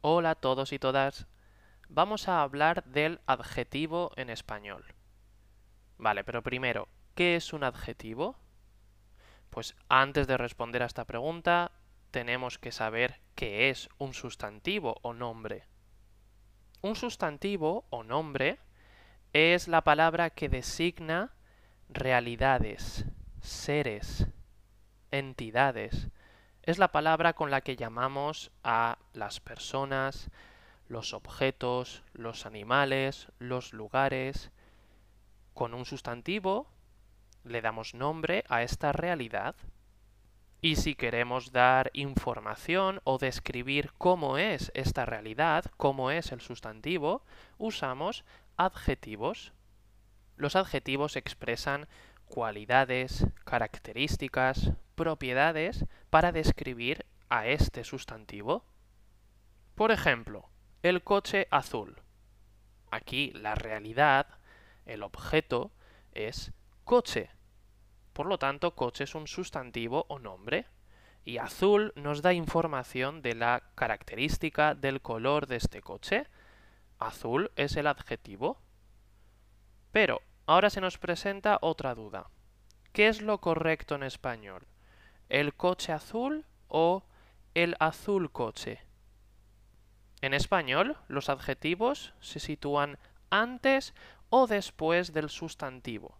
Hola a todos y todas. Vamos a hablar del adjetivo en español. Vale, pero primero, ¿qué es un adjetivo? Pues antes de responder a esta pregunta, tenemos que saber qué es un sustantivo o nombre. Un sustantivo o nombre es la palabra que designa realidades, seres, entidades, es la palabra con la que llamamos a las personas, los objetos, los animales, los lugares. Con un sustantivo le damos nombre a esta realidad. Y si queremos dar información o describir cómo es esta realidad, cómo es el sustantivo, usamos adjetivos. Los adjetivos expresan cualidades, características, propiedades para describir a este sustantivo. Por ejemplo, el coche azul. Aquí la realidad, el objeto, es coche. Por lo tanto, coche es un sustantivo o nombre. Y azul nos da información de la característica del color de este coche. Azul es el adjetivo. Pero ahora se nos presenta otra duda. ¿Qué es lo correcto en español? El coche azul o el azul coche. En español, los adjetivos se sitúan antes o después del sustantivo.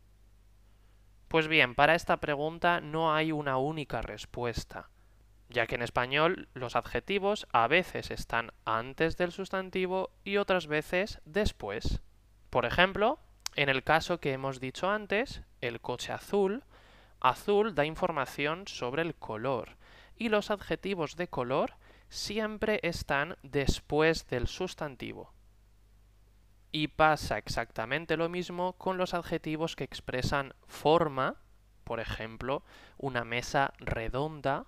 Pues bien, para esta pregunta no hay una única respuesta, ya que en español los adjetivos a veces están antes del sustantivo y otras veces después. Por ejemplo, en el caso que hemos dicho antes, el coche azul Azul da información sobre el color y los adjetivos de color siempre están después del sustantivo. Y pasa exactamente lo mismo con los adjetivos que expresan forma, por ejemplo, una mesa redonda,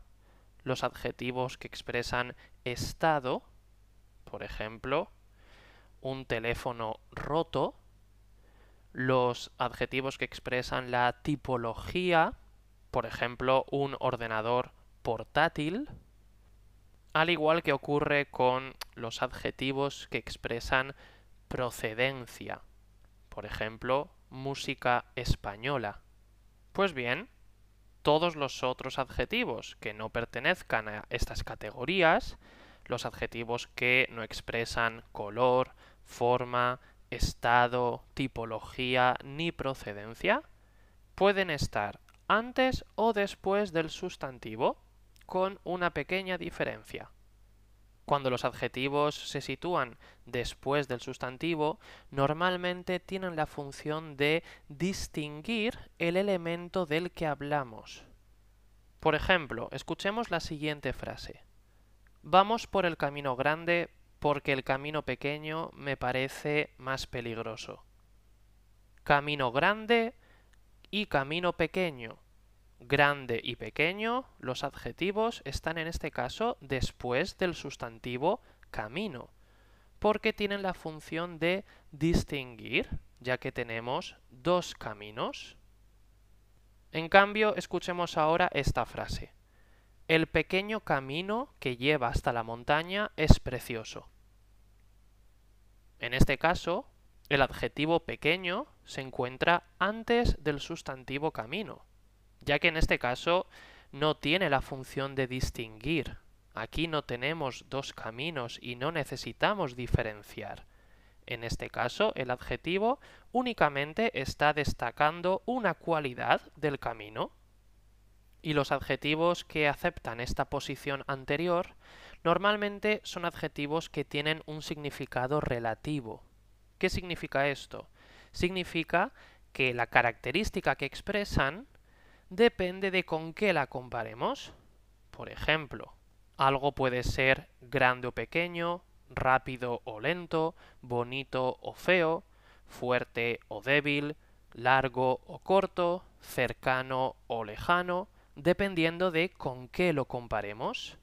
los adjetivos que expresan estado, por ejemplo, un teléfono roto, los adjetivos que expresan la tipología, por ejemplo, un ordenador portátil, al igual que ocurre con los adjetivos que expresan procedencia, por ejemplo, música española. Pues bien, todos los otros adjetivos que no pertenezcan a estas categorías, los adjetivos que no expresan color, forma, estado, tipología ni procedencia, pueden estar antes o después del sustantivo, con una pequeña diferencia. Cuando los adjetivos se sitúan después del sustantivo, normalmente tienen la función de distinguir el elemento del que hablamos. Por ejemplo, escuchemos la siguiente frase. Vamos por el camino grande porque el camino pequeño me parece más peligroso. Camino grande y camino pequeño. Grande y pequeño, los adjetivos están en este caso después del sustantivo camino, porque tienen la función de distinguir, ya que tenemos dos caminos. En cambio, escuchemos ahora esta frase. El pequeño camino que lleva hasta la montaña es precioso. En este caso, el adjetivo pequeño se encuentra antes del sustantivo camino, ya que en este caso no tiene la función de distinguir. Aquí no tenemos dos caminos y no necesitamos diferenciar. En este caso, el adjetivo únicamente está destacando una cualidad del camino y los adjetivos que aceptan esta posición anterior normalmente son adjetivos que tienen un significado relativo. ¿Qué significa esto? Significa que la característica que expresan depende de con qué la comparemos. Por ejemplo, algo puede ser grande o pequeño, rápido o lento, bonito o feo, fuerte o débil, largo o corto, cercano o lejano, dependiendo de con qué lo comparemos.